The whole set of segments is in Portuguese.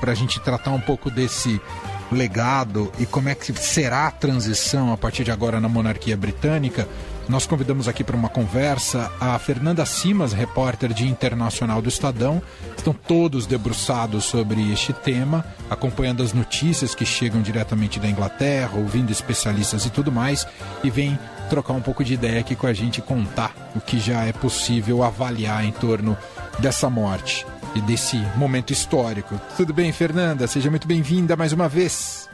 para a gente tratar um pouco desse legado e como é que será a transição a partir de agora na monarquia britânica, nós convidamos aqui para uma conversa a Fernanda Simas, repórter de Internacional do Estadão. Estão todos debruçados sobre este tema, acompanhando as notícias que chegam diretamente da Inglaterra, ouvindo especialistas e tudo mais, e vem trocar um pouco de ideia aqui com a gente, contar o que já é possível avaliar em torno dessa morte e desse momento histórico. Tudo bem, Fernanda? Seja muito bem-vinda mais uma vez.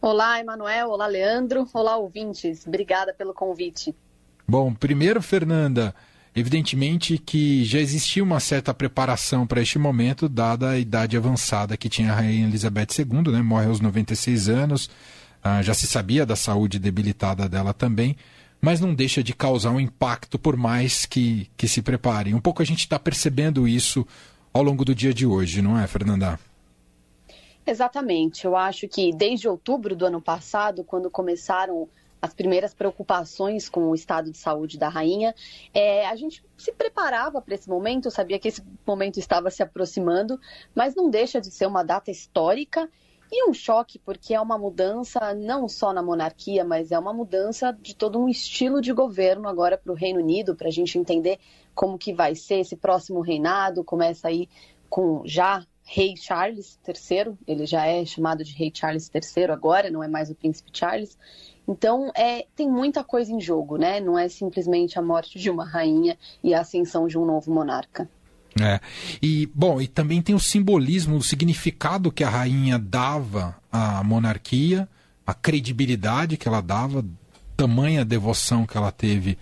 Olá, Emanuel. Olá, Leandro. Olá, ouvintes. Obrigada pelo convite. Bom, primeiro, Fernanda, evidentemente que já existia uma certa preparação para este momento, dada a idade avançada que tinha a Rainha Elizabeth II, né? Morre aos 96 anos. Ah, já se sabia da saúde debilitada dela também, mas não deixa de causar um impacto por mais que, que se preparem. Um pouco a gente está percebendo isso ao longo do dia de hoje, não é, Fernanda? Exatamente. Eu acho que desde outubro do ano passado, quando começaram as primeiras preocupações com o estado de saúde da rainha, é, a gente se preparava para esse momento, sabia que esse momento estava se aproximando, mas não deixa de ser uma data histórica e um choque, porque é uma mudança não só na monarquia, mas é uma mudança de todo um estilo de governo agora para o Reino Unido, para a gente entender como que vai ser esse próximo reinado. Começa aí com já rei Charles III, ele já é chamado de rei Charles III agora, não é mais o príncipe Charles. Então, é, tem muita coisa em jogo, né? Não é simplesmente a morte de uma rainha e a ascensão de um novo monarca. É. E, bom, e também tem o simbolismo, o significado que a rainha dava à monarquia, a credibilidade que ela dava, tamanha devoção que ela teve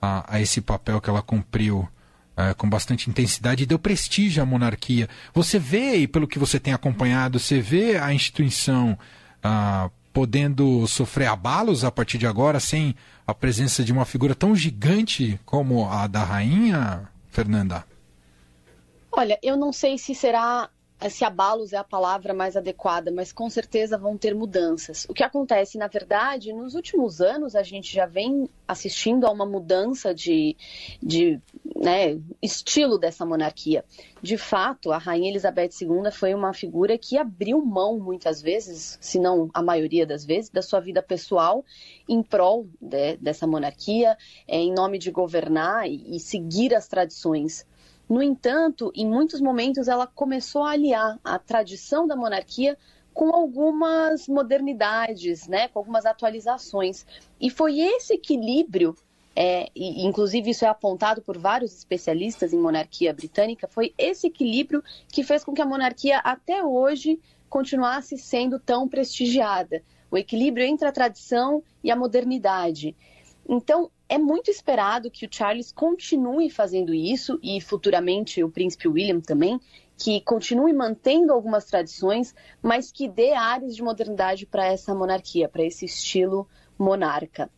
a, a esse papel que ela cumpriu é, com bastante intensidade e deu prestígio à monarquia. Você vê, e pelo que você tem acompanhado, você vê a instituição ah, podendo sofrer abalos a partir de agora, sem a presença de uma figura tão gigante como a da rainha, Fernanda? Olha, eu não sei se será se abalos é a palavra mais adequada, mas com certeza vão ter mudanças. O que acontece, na verdade, nos últimos anos a gente já vem assistindo a uma mudança de, de né, estilo dessa monarquia. De fato, a Rainha Elizabeth II foi uma figura que abriu mão muitas vezes, se não a maioria das vezes, da sua vida pessoal em prol de, dessa monarquia, é, em nome de governar e, e seguir as tradições no entanto, em muitos momentos ela começou a aliar a tradição da monarquia com algumas modernidades, né, com algumas atualizações. E foi esse equilíbrio, é, e, inclusive isso é apontado por vários especialistas em monarquia britânica, foi esse equilíbrio que fez com que a monarquia até hoje continuasse sendo tão prestigiada. O equilíbrio entre a tradição e a modernidade. Então, é muito esperado que o Charles continue fazendo isso e futuramente o príncipe William também, que continue mantendo algumas tradições, mas que dê áreas de modernidade para essa monarquia, para esse estilo monarca.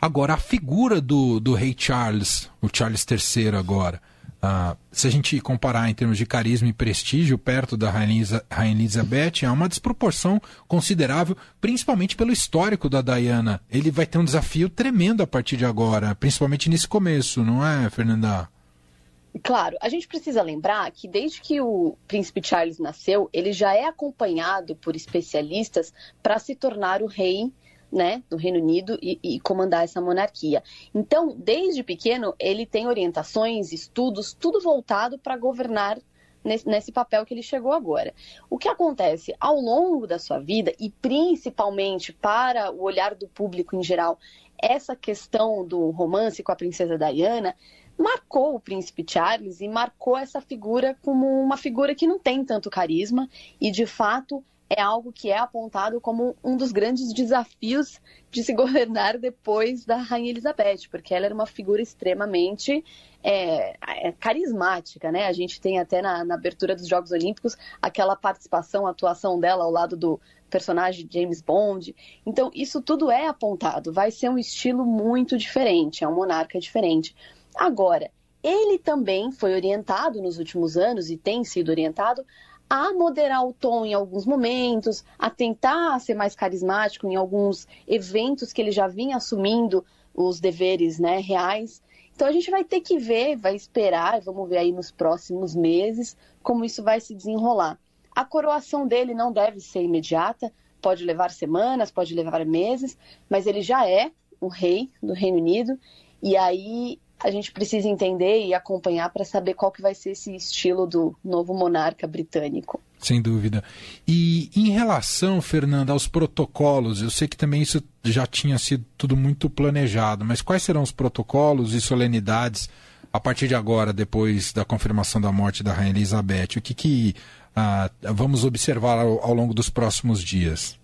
Agora, a figura do, do rei Charles, o Charles III agora, ah, se a gente comparar em termos de carisma e prestígio perto da Rainha, Elizabeth, há uma desproporção considerável, principalmente pelo histórico da Diana. Ele vai ter um desafio tremendo a partir de agora, principalmente nesse começo, não é, Fernanda? Claro, a gente precisa lembrar que desde que o príncipe Charles nasceu, ele já é acompanhado por especialistas para se tornar o rei né, do Reino Unido e, e, comandar essa monarquia. Então, desde pequeno, ele tem orientações, estudos, tudo voltado para governar nesse, papel que ele chegou agora. O que acontece ao longo da sua vida, e principalmente para o olhar do público em geral, essa questão do romance com a princesa Diana marcou o príncipe Charles e marcou essa figura como uma figura que não tem tanto carisma e de fato é algo que é apontado como um dos grandes desafios de se governar depois da Rainha Elizabeth, porque ela era uma figura extremamente é, é, carismática, né? A gente tem até na, na, abertura dos Jogos Olímpicos aquela participação, atuação dela ao lado do personagem James Bond. Então, isso tudo é apontado. Vai ser um estilo muito diferente, é um monarca diferente. Agora, ele também foi orientado nos últimos anos e tem sido orientado a moderar o tom em alguns momentos, a tentar ser mais carismático em alguns eventos que ele já vinha assumindo os deveres né, reais. Então a gente vai ter que ver, vai esperar, vamos ver aí nos próximos meses como isso vai se desenrolar. A coroação dele não deve ser imediata, pode levar semanas, pode levar meses, mas ele já é o rei do Reino Unido e aí a gente precisa entender e acompanhar para saber qual que vai ser esse estilo do novo monarca britânico. Sem dúvida. E em relação, Fernanda, aos protocolos, eu sei que também isso já tinha sido tudo muito planejado, mas quais serão os protocolos e solenidades a partir de agora, depois da confirmação da morte da Rainha Elizabeth? O que, que ah, vamos observar ao, ao longo dos próximos dias?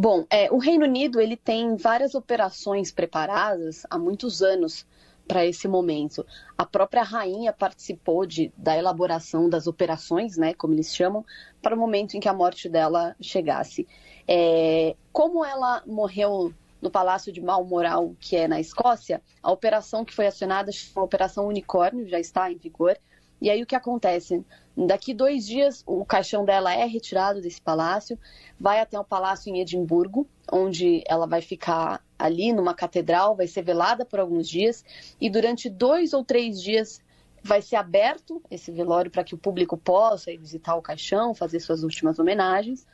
Bom, é, o Reino Unido ele tem várias operações preparadas há muitos anos para esse momento. A própria rainha participou de, da elaboração das operações, né, como eles chamam, para o momento em que a morte dela chegasse. É, como ela morreu no Palácio de Balmoral, que é na Escócia, a operação que foi acionada chama Operação Unicórnio, já está em vigor. E aí o que acontece? Daqui dois dias, o caixão dela é retirado desse palácio, vai até o palácio em Edimburgo, onde ela vai ficar ali numa catedral, vai ser velada por alguns dias, e durante dois ou três dias vai ser aberto esse velório para que o público possa ir visitar o caixão, fazer suas últimas homenagens.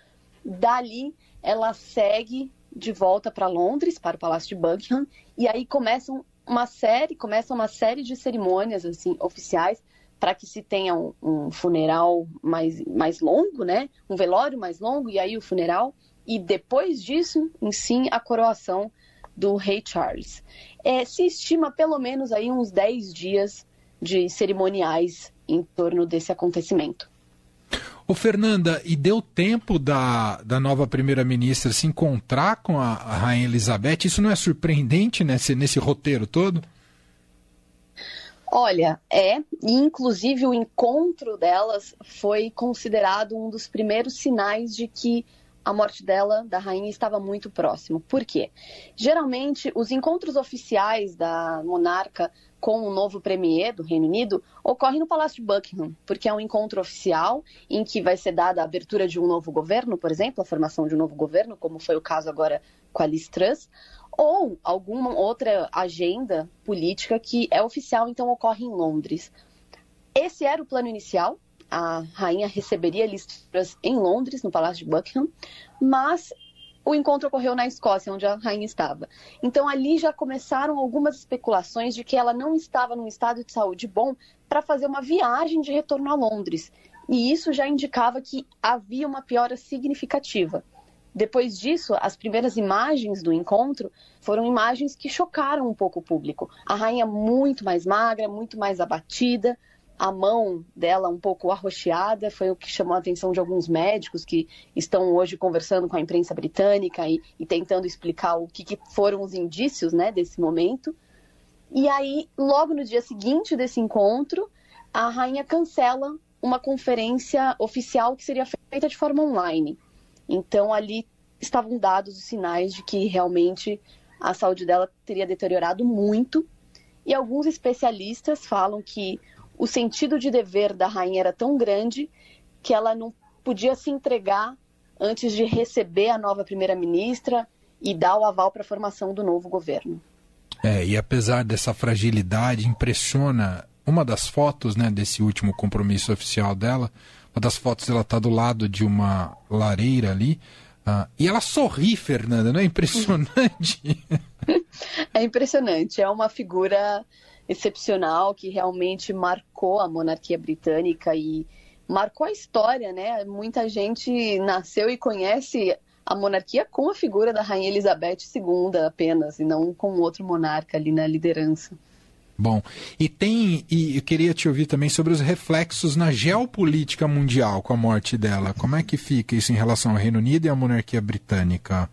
Dali, ela segue de volta para Londres, para o Palácio de Buckingham, e aí começam uma série, começa uma série de cerimônias assim oficiais para que se tenha um, um, funeral mais, mais longo, né? Um velório mais longo e aí o funeral e depois disso, em sim, a coroação do rei Charles. É, se estima pelo menos aí uns 10 dias de cerimoniais em torno desse acontecimento. Ô Fernanda, e deu tempo da, da nova primeira-ministra se encontrar com a, a Rainha Elizabeth? Isso não é surpreendente nesse, nesse roteiro todo? Olha, é, e inclusive o encontro delas foi considerado um dos primeiros sinais de que a morte dela, da rainha, estava muito próximo. Por quê? Geralmente, os encontros oficiais da monarca com o novo premier do Reino Unido ocorrem no Palácio de Buckingham, porque é um encontro oficial em que vai ser dada a abertura de um novo governo, por exemplo, a formação de um novo governo, como foi o caso agora com a Liz Truss, ou alguma outra agenda política que é oficial, então ocorre em Londres. Esse era o plano inicial. A rainha receberia listas em Londres, no Palácio de Buckingham, mas o encontro ocorreu na Escócia, onde a rainha estava. Então ali já começaram algumas especulações de que ela não estava num estado de saúde bom para fazer uma viagem de retorno a Londres. E isso já indicava que havia uma piora significativa. Depois disso, as primeiras imagens do encontro foram imagens que chocaram um pouco o público. A rainha muito mais magra, muito mais abatida, a mão dela um pouco arroxeada, foi o que chamou a atenção de alguns médicos que estão hoje conversando com a imprensa britânica e, e tentando explicar o que, que, foram os indícios né, desse momento. E aí, logo no dia seguinte desse encontro, a rainha cancela uma conferência oficial que seria feita de forma online. Então, ali estavam dados os sinais de que realmente a saúde dela teria deteriorado muito. E alguns especialistas falam que o sentido de dever da rainha era tão grande que ela não podia se entregar antes de receber a nova primeira-ministra e dar o aval para a formação do novo governo. É, e apesar dessa fragilidade, impressiona uma das fotos né, desse último compromisso oficial dela uma das fotos ela está do lado de uma lareira ali. Uh, e ela sorri, Fernanda, não é impressionante? é impressionante. É uma figura excepcional que realmente marcou a monarquia britânica e marcou a história, né? Muita gente nasceu e conhece a monarquia com a figura da Rainha Elizabeth II apenas, e não com outro monarca ali na liderança. Bom, e tem, e eu queria te ouvir também sobre os reflexos na geopolítica mundial com a morte dela. Como é que fica isso em relação ao Reino Unido e à monarquia britânica,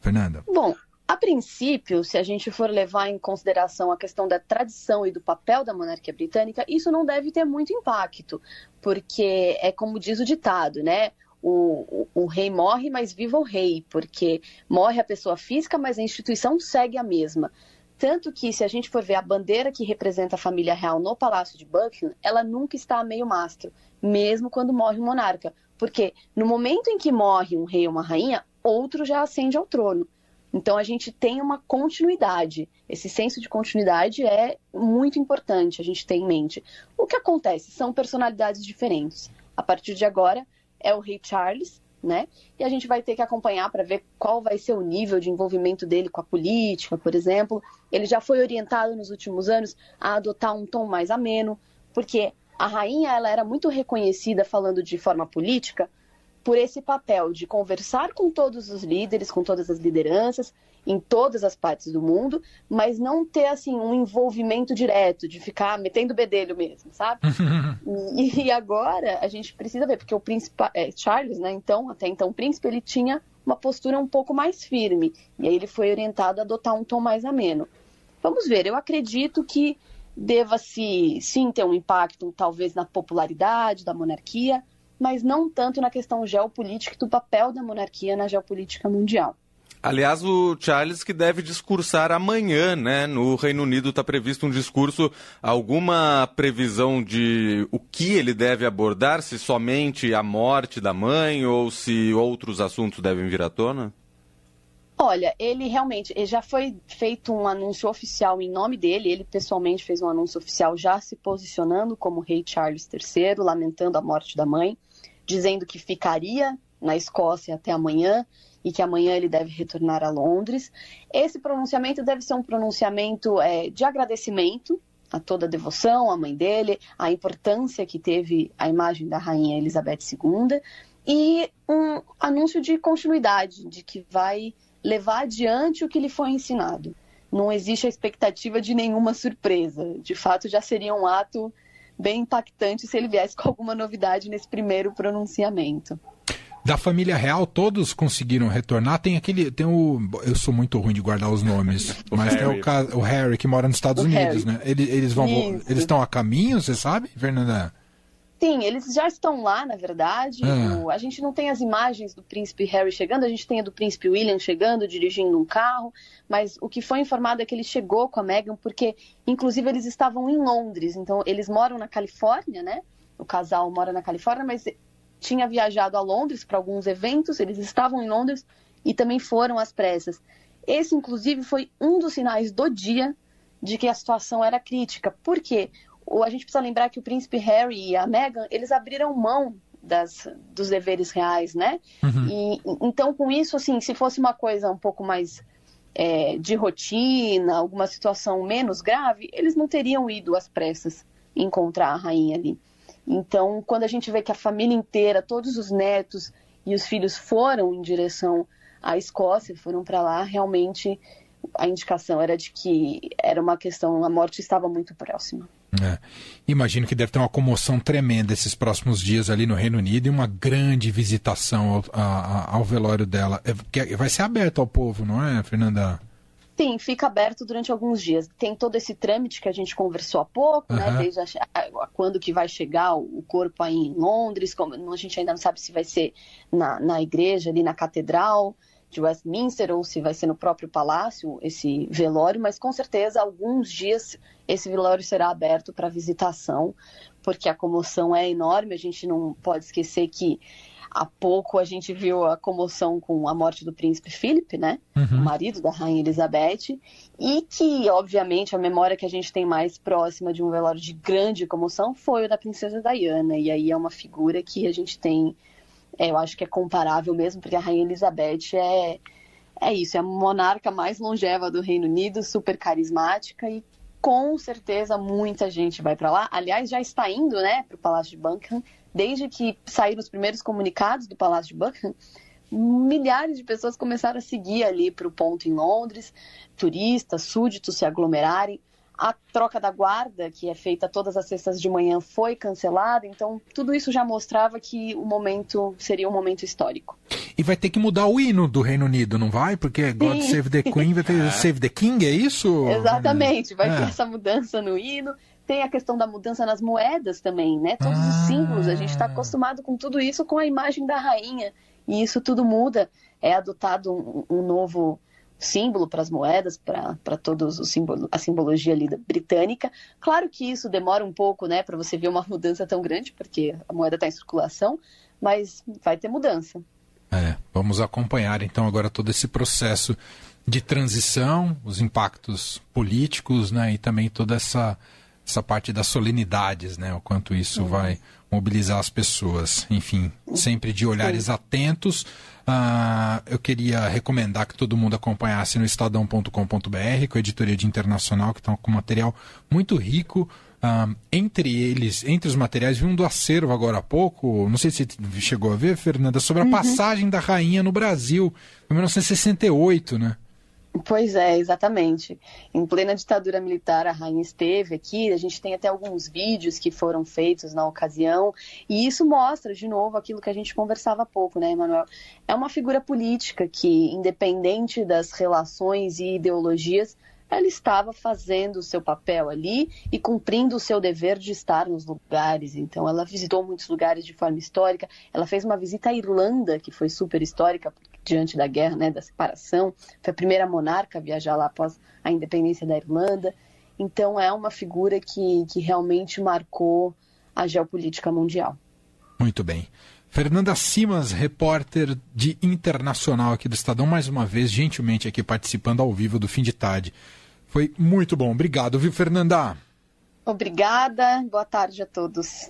Fernanda? Bom, a princípio, se a gente for levar em consideração a questão da tradição e do papel da monarquia britânica, isso não deve ter muito impacto, porque é como diz o ditado, né? O, o, o, rei morre, mas viva o rei, porque morre a pessoa física, mas a instituição segue a mesma. Tanto que, se a gente for ver a bandeira que representa a família real no Palácio de Buckingham, ela nunca está a meio mastro, mesmo quando morre um monarca. Porque no momento em que morre um rei ou uma rainha, outro já ascende ao trono. Então a gente tem uma continuidade. Esse senso de continuidade é muito importante a gente ter em mente. O que acontece? São personalidades diferentes. a partir de agora é o rei Charles, né? E a gente vai ter que acompanhar para ver qual vai ser o nível de envolvimento dele com a política, por exemplo. Ele já foi orientado nos últimos anos a adotar um tom mais ameno, porque a rainha ela era muito reconhecida falando de forma política por esse papel de conversar com todos os líderes, com todas as lideranças, em todas as partes do mundo, mas não ter assim um envolvimento direto, de ficar metendo bedelho mesmo, sabe? e, e, agora a gente precisa ver, porque o príncipe é, Charles, né? Então, até então, o príncipe ele tinha uma postura um pouco mais firme, e aí ele foi orientado a adotar um tom mais ameno. Vamos ver, eu acredito que deva-se sim ter um impacto, talvez, na popularidade da monarquia, mas não tanto na questão geopolítica e do papel da monarquia na geopolítica mundial. Aliás, o Charles que deve discursar amanhã, né? No Reino Unido está previsto um discurso. Alguma previsão de o que ele deve abordar? Se somente a morte da mãe ou se outros assuntos devem vir à tona? Olha, ele realmente já foi feito um anúncio oficial em nome dele. Ele pessoalmente fez um anúncio oficial já se posicionando como rei Charles III, lamentando a morte da mãe dizendo que ficaria na Escócia até amanhã e que amanhã ele deve retornar a Londres. Esse pronunciamento deve ser um pronunciamento é, de agradecimento a toda a devoção à mãe dele, a importância que teve a imagem da rainha Elizabeth II e um anúncio de continuidade, de que vai levar adiante o que lhe foi ensinado. Não existe a expectativa de nenhuma surpresa. De fato, já seria um ato bem impactante se ele viesse com alguma novidade nesse primeiro pronunciamento. Da família real, todos conseguiram retornar. Tem aquele. Tem o. Eu sou muito ruim de guardar os nomes. mas Harry. tem o, caso, o Harry que mora nos Estados o Unidos, Harry. né? Eles, eles vão. Isso. Eles estão a caminho, você sabe, Fernanda? Sim, eles já estão lá, na verdade. Ah. a gente não tem as imagens do príncipe Harry chegando, a gente tem a do príncipe William chegando, dirigindo um carro, mas o que foi informado é que ele chegou com a Meghan porque, inclusive, eles estavam em Londres. Então, eles moram na Califórnia, né? O casal mora na Califórnia, mas tinha viajado a Londres para alguns eventos, eles estavam em Londres e também foram às pressas. Esse, inclusive, foi um dos sinais do dia de que a situação era crítica. Por quê? A gente precisa lembrar que o príncipe Harry e a Meghan, eles abriram mão das, dos deveres reais, né? Uhum. E, então, com isso, assim, se fosse uma coisa um pouco mais é, de rotina, alguma situação menos grave, eles não teriam ido às pressas encontrar a rainha ali. Então, quando a gente vê que a família inteira, todos os netos e os filhos foram em direção à Escócia, foram para lá, realmente a indicação era de que era uma questão, a morte estava muito próxima. É. Imagino que deve ter uma comoção tremenda esses próximos dias ali no Reino Unido e uma grande visitação ao, a, ao velório dela. É, vai ser aberto ao povo, não é, Fernanda? Sim, fica aberto durante alguns dias. Tem todo esse trâmite que a gente conversou há pouco, uhum. né? Desde a, a, quando que vai chegar o corpo aí em Londres, como, a gente ainda não sabe se vai ser na, na igreja, ali na catedral de Westminster ou se vai ser no próprio palácio esse velório, mas com certeza alguns dias esse velório será aberto para visitação, porque a comoção é enorme. A gente não pode esquecer que há pouco a gente viu a comoção com a morte do príncipe Philip, né? Uhum. O marido da rainha Elizabeth, e que, obviamente, a memória que a gente tem mais próxima de um velório de grande comoção foi o da princesa Diana. E aí é uma figura que a gente tem, é, eu acho que é comparável mesmo, porque a rainha Elizabeth é é isso, é a monarca mais longeva do Reino Unido, super carismática e com certeza muita gente vai para lá. Aliás, já está indo, né, para o Palácio de Buckingham. Desde que saíram os primeiros comunicados do Palácio de Buckingham, milhares de pessoas começaram a seguir ali para o ponto em Londres, turistas, súditos se aglomerarem. A troca da guarda, que é feita todas as sextas de manhã, foi cancelada. Então, tudo isso já mostrava que o momento seria um momento histórico. E vai ter que mudar o hino do Reino Unido, não vai? Porque God Sim. Save the Queen vai ter é. Save the King, é isso? Exatamente, vai é. ter essa mudança no hino. Tem a questão da mudança nas moedas também, né? Todos ah. os símbolos, a gente está acostumado com tudo isso com a imagem da rainha. E isso tudo muda. É adotado um, um novo símbolo para as moedas, para todos os símbolo, a simbologia ali britânica. Claro que isso demora um pouco, né, para você ver uma mudança tão grande, porque a moeda está em circulação, mas vai ter mudança. É, vamos acompanhar então agora todo esse processo de transição, os impactos políticos, né, e também toda essa essa parte das solenidades, né, o quanto isso uhum. vai mobilizar as pessoas. Enfim, sempre de olhares atentos. Uh, eu queria recomendar que todo mundo acompanhasse no estadão.com.br, com a editoria de internacional, que está com material muito rico. Uh, entre eles, entre os materiais, vi um do acervo agora há pouco, não sei se você chegou a ver, Fernanda, sobre a uhum. passagem da rainha no Brasil, em 1968, né? Pois é, exatamente. Em plena ditadura militar, a rainha esteve aqui. A gente tem até alguns vídeos que foram feitos na ocasião. E isso mostra, de novo, aquilo que a gente conversava há pouco, né, Emanuel? É uma figura política que, independente das relações e ideologias, ela estava fazendo o seu papel ali e cumprindo o seu dever de estar nos lugares. Então, ela visitou muitos lugares de forma histórica. Ela fez uma visita à Irlanda, que foi super histórica, diante da guerra, né, da separação. Foi a primeira monarca a viajar lá após a independência da Irlanda. Então é uma figura que, que realmente marcou a geopolítica mundial. Muito bem. Fernanda Simas, repórter de internacional aqui do Estadão, mais uma vez, gentilmente aqui participando ao vivo do fim de tarde. Foi muito bom. Obrigado, viu, Fernanda? Obrigada. Boa tarde a todos.